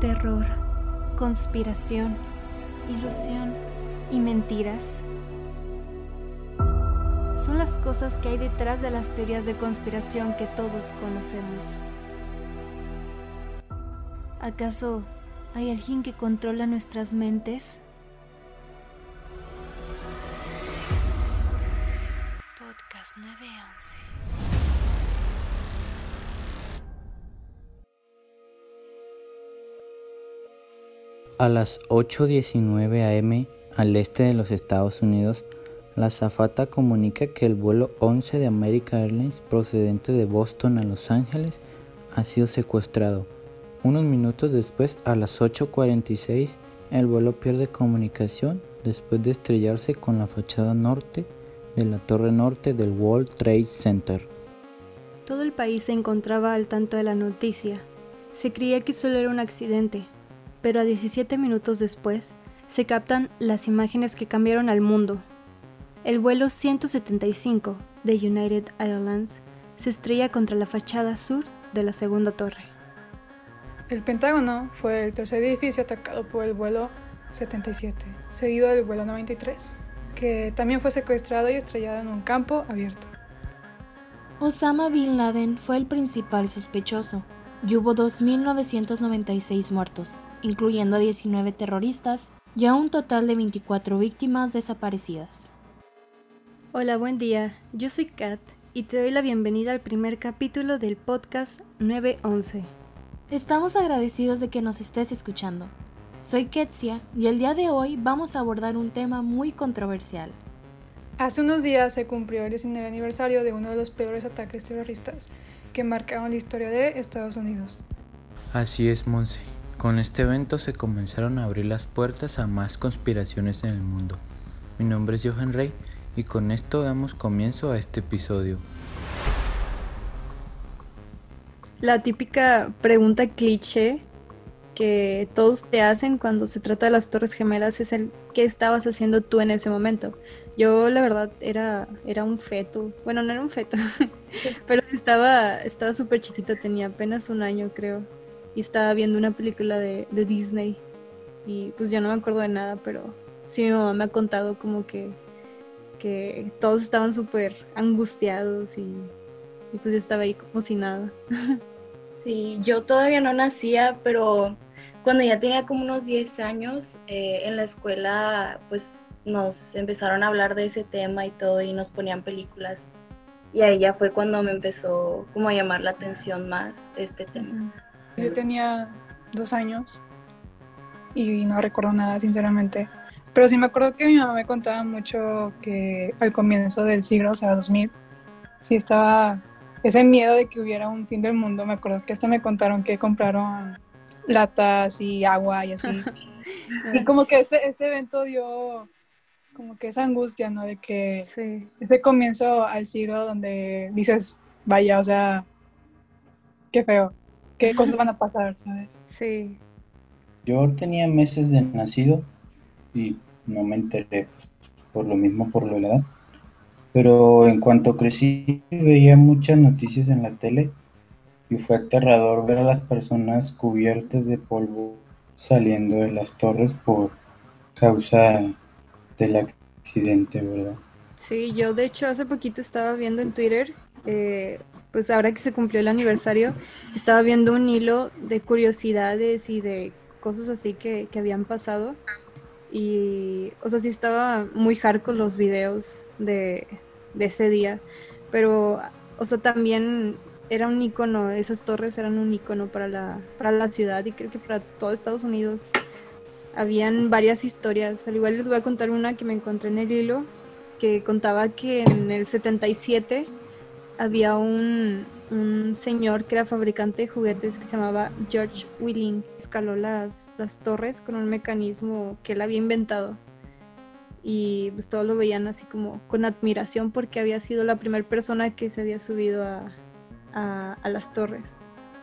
terror, conspiración, ilusión y mentiras. Son las cosas que hay detrás de las teorías de conspiración que todos conocemos. ¿Acaso hay alguien que controla nuestras mentes? A las 8.19 am al este de los Estados Unidos, la azafata comunica que el vuelo 11 de American Airlines procedente de Boston a Los Ángeles ha sido secuestrado. Unos minutos después, a las 8.46, el vuelo pierde comunicación después de estrellarse con la fachada norte de la torre norte del World Trade Center. Todo el país se encontraba al tanto de la noticia. Se creía que solo era un accidente, pero a 17 minutos después se captan las imágenes que cambiaron al mundo. El vuelo 175 de United Airlines se estrella contra la fachada sur de la segunda torre. El Pentágono fue el tercer edificio atacado por el vuelo 77, seguido del vuelo 93, que también fue secuestrado y estrellado en un campo abierto. Osama Bin Laden fue el principal sospechoso y hubo 2.996 muertos, incluyendo a 19 terroristas y a un total de 24 víctimas desaparecidas. Hola, buen día. Yo soy Kat y te doy la bienvenida al primer capítulo del podcast 911. Estamos agradecidos de que nos estés escuchando. Soy Ketsia y el día de hoy vamos a abordar un tema muy controversial. Hace unos días se cumplió el 19 aniversario de uno de los peores ataques terroristas que marcaron la historia de Estados Unidos. Así es, Monse. Con este evento se comenzaron a abrir las puertas a más conspiraciones en el mundo. Mi nombre es Johan Rey y con esto damos comienzo a este episodio. La típica pregunta cliché que todos te hacen cuando se trata de las Torres Gemelas es el ¿qué estabas haciendo tú en ese momento? Yo la verdad era, era un feto, bueno no era un feto, pero estaba estaba súper chiquita, tenía apenas un año creo y estaba viendo una película de, de, Disney y pues yo no me acuerdo de nada, pero sí mi mamá me ha contado como que, que todos estaban súper angustiados y, y, pues yo estaba ahí como si nada. Sí, yo todavía no nacía, pero cuando ya tenía como unos 10 años eh, en la escuela pues nos empezaron a hablar de ese tema y todo y nos ponían películas y ahí ya fue cuando me empezó como a llamar la atención más este tema. Yo tenía dos años y no recuerdo nada, sinceramente. Pero sí me acuerdo que mi mamá me contaba mucho que al comienzo del siglo, o sea, 2000, sí estaba ese miedo de que hubiera un fin del mundo. Me acuerdo que hasta me contaron que compraron latas y agua y así. y como que este, este evento dio como que esa angustia, ¿no? De que sí. ese comienzo al siglo donde dices, vaya, o sea, qué feo qué cosas van a pasar, ¿sabes? Sí. Yo tenía meses de nacido y no me enteré pues, por lo mismo, por la edad. Pero en cuanto crecí veía muchas noticias en la tele y fue aterrador ver a las personas cubiertas de polvo saliendo de las torres por causa del accidente, ¿verdad? Sí, yo de hecho hace poquito estaba viendo en Twitter eh, pues ahora que se cumplió el aniversario, estaba viendo un hilo de curiosidades y de cosas así que, habían pasado. Y, o sea, sí estaba muy hardcore los videos de, de ese día. Pero, o sea, también era un icono, esas torres eran un icono para la, para la ciudad y creo que para todo Estados Unidos. Habían varias historias. Al igual les voy a contar una que me encontré en el hilo, que contaba que en el 77 había un, un, señor que era fabricante de juguetes que se llamaba George Willing. Escaló las, las torres con un mecanismo que él había inventado. Y pues todos lo veían así como con admiración porque había sido la primera persona que se había subido a, a, a, las torres.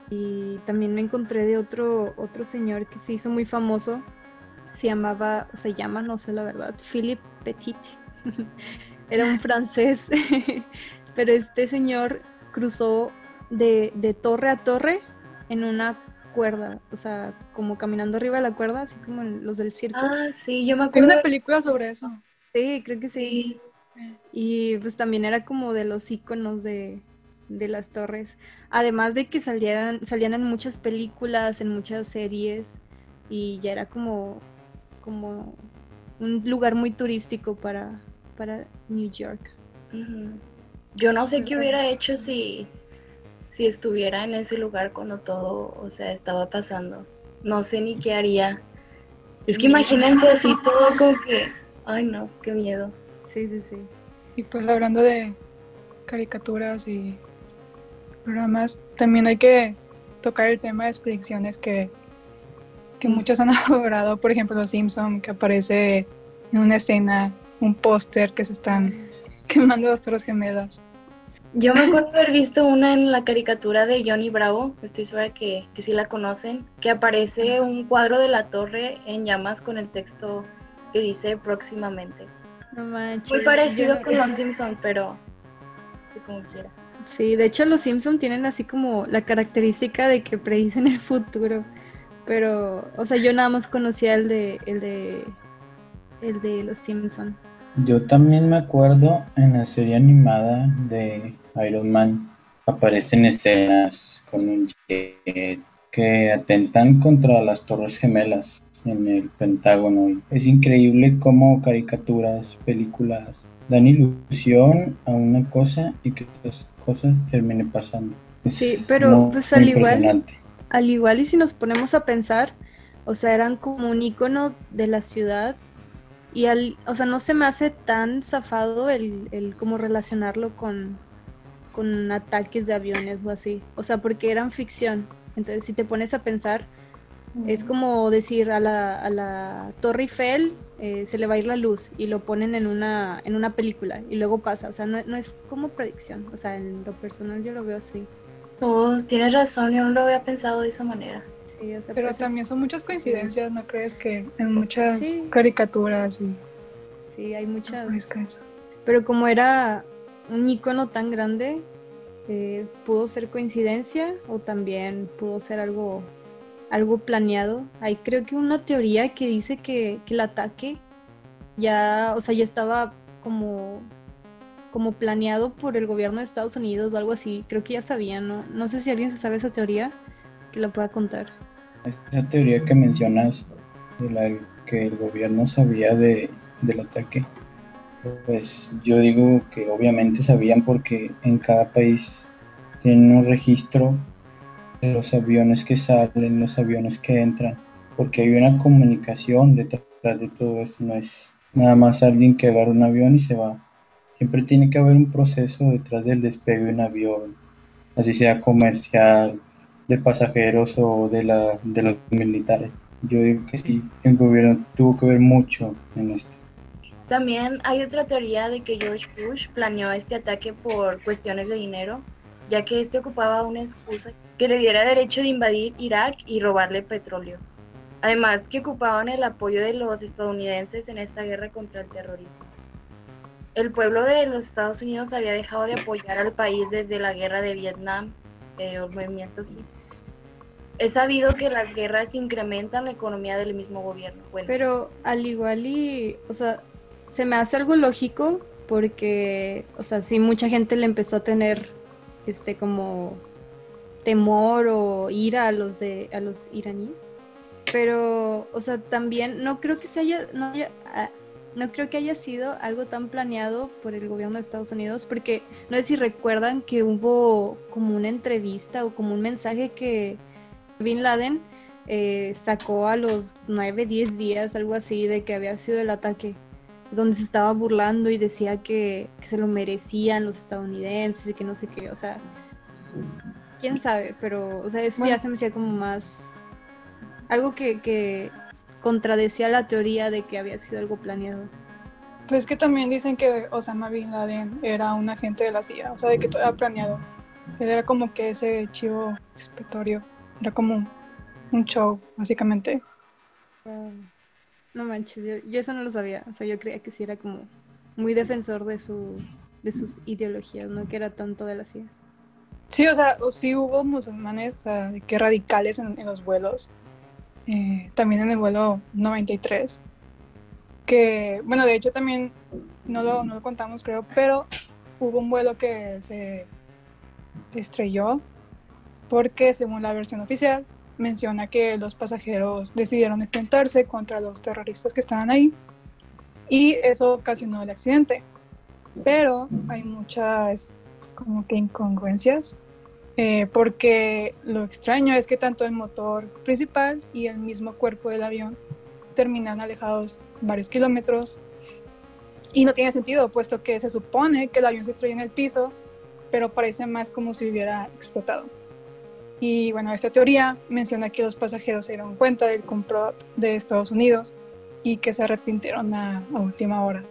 Y también me encontré de otro, otro señor que se hizo muy famoso. Se llamaba, o se llama, no sé la verdad, Philippe Petit. Era un francés pero este señor cruzó de, de torre a torre en una cuerda, o sea, como caminando arriba de la cuerda, así como los del circo. Ah, sí, yo me Hay acuerdo. una película sobre eso. Sí, creo que sí. Sí. Y pues también era como de los iconos de, de las torres. Además de que salían, salían en muchas películas, en muchas series, y ya era como, como un lugar muy turístico para, para New York. Ujú. Yo no sé Pues qué hubiera hecho si, si estuviera en ese lugar cuando todo, o sea, estaba pasando. No sé ni qué haría. Es que imagínense así todo como que, ay no, qué miedo. Sí, sí, sí. Y pues hablando de caricaturas y programas, también hay que tocar el tema de las predicciones que, que muchos han elaborado. Por ejemplo, Los Simpson, que aparece en una escena un póster que se están quemando las torres gemelas. Yo me acuerdo haber visto una en la caricatura de Johnny Bravo, estoy segura que, que sí la conocen, que aparece un cuadro de la torre en llamas con el texto que dice próximamente. No manches. Muy parecido yo- con los Simpsons, pero como quiera. Sí, de hecho los Simpson tienen así como la característica de que predicen el futuro. Pero, o sea, yo nada más conocía el de, el de, el de los Simpson. Yo también me acuerdo en la serie animada de Iron Man aparecen escenas con un jet que atentan contra las torres gemelas en el Pentágono. Es increíble cómo caricaturas, películas dan ilusión a una cosa y que esas cosas terminen pasando. Es Sí, pero, pues, al igual-. Al igual y si nos ponemos a pensar, o sea, eran como un icono de la ciudad y al, o sea, no se me hace tan zafado el, el como relacionarlo con, con ataques de aviones o así. O sea, porque eran ficción. Entonces, si te pones a pensar, es como decir a la, a la Torre Eiffel eh, se le va a ir la luz y lo ponen en una, en una película y luego pasa. O sea, no, no es como predicción. O sea, en lo personal yo lo veo así. Oh, tienes razón, yo no lo había pensado de esa manera. Sí, o sea, Pero pues, también son muchas coincidencias, ¿no crees? Que en muchas Sí. caricaturas y sí, hay muchas. eso. Pero como era un icono tan grande, eh, pudo ser coincidencia o también pudo ser algo, algo planeado. Hay creo que una teoría que dice que, que el ataque ya, o sea, ya estaba como, como planeado por el gobierno de Estados Unidos o algo así. Creo que ya sabían, ¿no? No sé si alguien se sabe esa teoría, que la pueda contar. Esa teoría que mencionas, de la que el gobierno sabía de, del ataque, pues yo digo que obviamente sabían porque en cada país tienen un registro de los aviones que salen, los aviones que entran, porque hay una comunicación detrás de todo eso, no es nada más alguien que agarra un avión y se va. Siempre tiene que haber un proceso detrás del despegue de un avión, así sea comercial, de pasajeros o de, la, de los militares. Yo digo que sí, el gobierno tuvo que ver mucho en esto. También hay otra teoría de que George Bush planeó este ataque por cuestiones de dinero, ya que este ocupaba una excusa que le diera derecho de invadir Irak y robarle petróleo. Además que ocupaban el apoyo de los estadounidenses en esta guerra contra el terrorismo. El pueblo de los Estados Unidos había dejado de apoyar al país desde la guerra de Vietnam eh, el movimiento hippie. Es sabido que las guerras incrementan la economía del mismo gobierno. Bueno, Pero al igual y, o sea, se me hace algo lógico porque, o sea, sí mucha gente le empezó a tener este como temor o ira a los de a los iraníes. Pero, o sea, también no creo que se haya no haya- ah, no creo que haya sido algo tan planeado por el gobierno de Estados Unidos, porque no sé si recuerdan que hubo como una entrevista o como un mensaje que Bin Laden eh, sacó a los 9, 10 días, algo así, de que había sido el ataque, donde se estaba burlando y decía que, que se lo merecían los estadounidenses y que no sé qué, o sea, quién sabe, pero, o sea, eso ya se me hacía como más, algo que, que contradecía la teoría de que había sido algo planeado. Pues que también dicen que Osama Bin Laden era un agente de la CIA, o sea, de que todo era planeado. Era como que ese chivo expiatorio, era como un, show, básicamente. No manches, yo, yo eso no lo sabía, o sea, yo creía que sí era como muy defensor de su de sus ideologías, no que era tonto de la CIA. Sí, o sea, sí hubo musulmanes, o sea, que radicales en, los vuelos. Eh, también en el vuelo 93. Que, bueno, de hecho también no lo, no lo contamos, creo, pero hubo un vuelo que se estrelló porque, según la versión oficial, menciona que los pasajeros decidieron enfrentarse contra los terroristas que estaban ahí y eso ocasionó el accidente. Pero hay muchas como que incongruencias eh, porque lo extraño es que tanto el motor principal y el mismo cuerpo del avión terminan alejados varios kilómetros y no tiene sentido puesto que se supone que el avión se estrella en el piso pero parece más como si hubiera explotado. Y bueno, esta teoría menciona que los pasajeros se dieron cuenta del complot de Estados Unidos y que se arrepintieron a, última hora.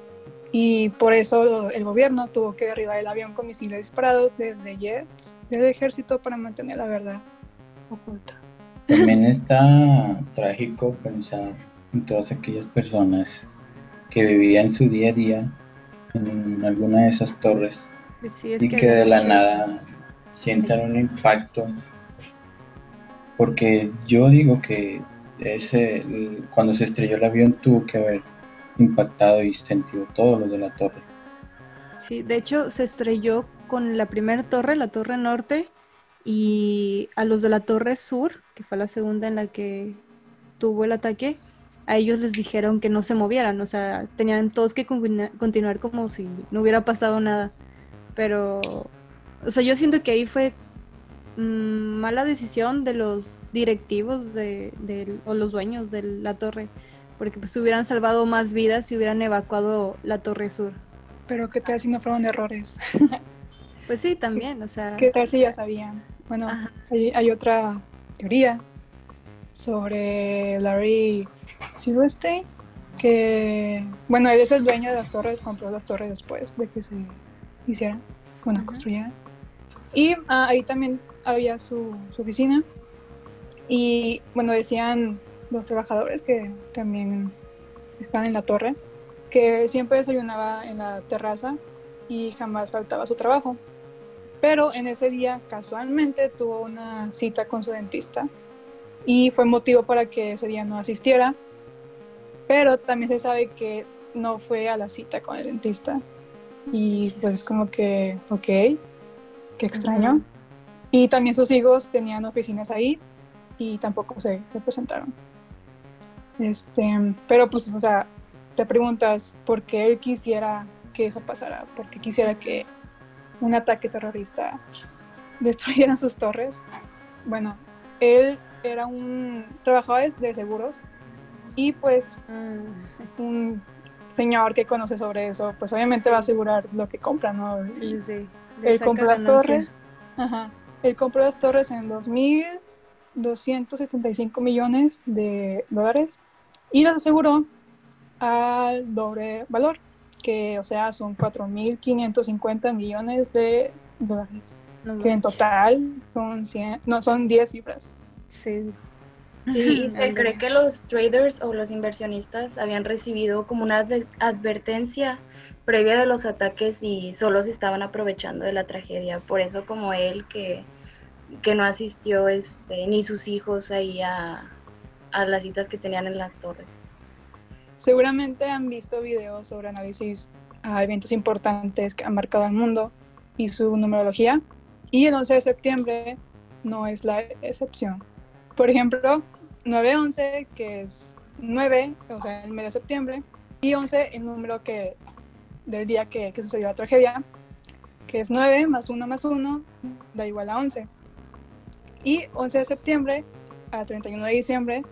Y por eso el gobierno tuvo que derribar el avión con misiles disparados desde jets del ejército para mantener la verdad oculta. También está trágico pensar en todas aquellas personas que vivían su día a día en alguna de esas torres y que, de la nada sientan un impacto porque yo digo que ese, cuando se estrelló el avión tuvo que haber impactado y sentido todo lo de la torre. Sí, de hecho se estrelló con la primera torre, la torre norte, y a los de la torre sur, que fue la segunda en la que tuvo el ataque, a ellos les dijeron que no se movieran, o sea, tenían todos que continuar como si no hubiera pasado nada. Pero, o sea, yo siento que ahí fue mala decisión de los directivos de, o los dueños de la torre, porque pues hubieran salvado más vidas si hubieran evacuado la torre sur. Pero qué tal si no fueron errores. pues sí, también, o sea. ¿Qué tal si ya sabían? Bueno, hay, otra teoría sobre Larry Silverstein, que, bueno, él es el dueño de las torres, compró las torres después de que se hicieran, bueno, construyeran. Y ah, ahí también había su, oficina y bueno, decían los trabajadores que también están en la torre, que siempre desayunaba en la terraza y jamás faltaba su trabajo. Pero en ese día casualmente tuvo una cita con su dentista y fue motivo para que ese día no asistiera. Pero también se sabe que no fue a la cita con el dentista. Y pues como que, ok, qué extraño. Y también sus hijos tenían oficinas ahí y tampoco se, se presentaron. Este, pero pues, o sea, te preguntas por qué él quisiera que eso pasara, por qué quisiera que un ataque terrorista destruyera sus torres. Bueno, él era un trabajador de seguros y pues mm. un señor que conoce sobre eso, pues obviamente va a asegurar lo que compra, ¿no? Sí, sí. Él compra torres. Ajá. Él compró las torres en 2.275 millones de dólares y las aseguró al doble valor, que o sea son 4.550 millones de dólares, que en total son, 100, no, son 10 cifras. Sí. y se cree que los traders o los inversionistas habían recibido como una advertencia previa de los ataques y solo se estaban aprovechando de la tragedia. Por eso como él que que no asistió este, ni sus hijos ahí a, las citas que tenían en las torres. Seguramente han visto videos sobre análisis a eventos importantes que han marcado al mundo y su numerología, y el 11 de septiembre no es la excepción. Por ejemplo, 9-11, que es 9, o sea, el mes de septiembre, y 11, el número que, del día que, que sucedió la tragedia, que es 9 más 1 más 1, da igual a 11. Y 11 de septiembre a 31 de diciembre,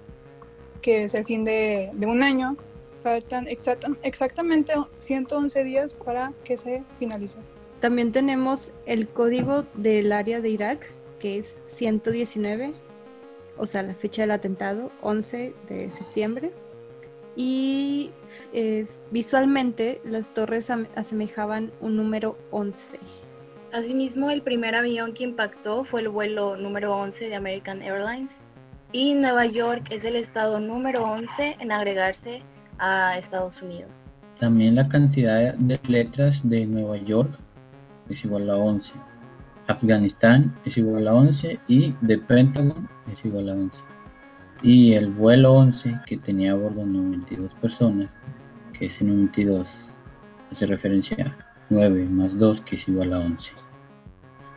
que es el fin de, un año, faltan exactamente 111 días para que se finalice. También tenemos el código del área de Irak, que es 119, o sea, la fecha del atentado, 11 de septiembre. Y eh, visualmente las torres asemejaban un número 11. Asimismo, el primer avión que impactó fue el vuelo número 11 de American Airlines y Nueva York es el estado número 11 en agregarse a Estados Unidos. También la cantidad de letras de Nueva York es igual a 11. Afganistán es igual a 11 y de Pentagon es igual a 11. Y el vuelo 11 que tenía a bordo 92 personas, que ese 92 hace referencia 9 más 2 que es igual a 11.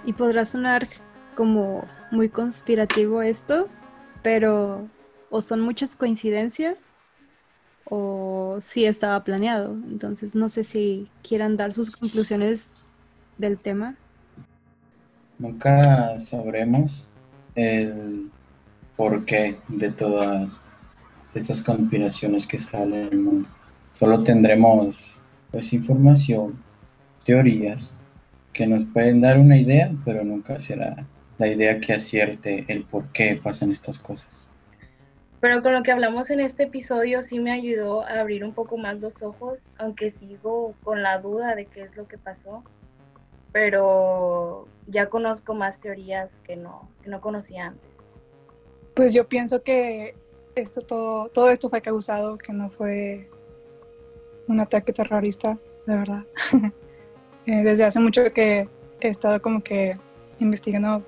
Y podrá sonar como muy conspirativo esto, pero o son muchas coincidencias o sí estaba planeado. Entonces no sé si quieran dar sus conclusiones del tema. Nunca sabremos el porqué de todas estas conspiraciones que salen en el mundo. Solo tendremos pues información, teorías que nos pueden dar una idea, pero nunca será la idea que acierte el por qué pasan estas cosas. Pero con lo que hablamos en este episodio sí me ayudó a abrir un poco más los ojos, aunque sigo con la duda de qué es lo que pasó. Pero ya conozco más teorías que no, que no conocía antes. Pues yo pienso que esto todo, todo esto fue causado, que no fue un ataque terrorista, de verdad. Eh, desde hace mucho que he estado como que investigando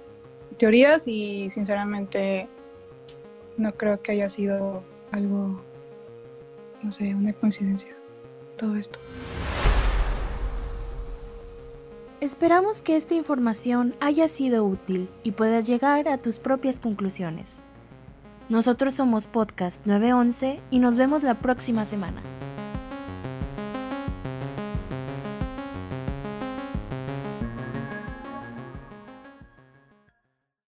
teorías y sinceramente no creo que haya sido algo, no sé, una coincidencia, todo esto. Esperamos que esta información haya sido útil y puedas llegar a tus propias conclusiones. Nosotros somos Podcast 911 y nos vemos la próxima semana.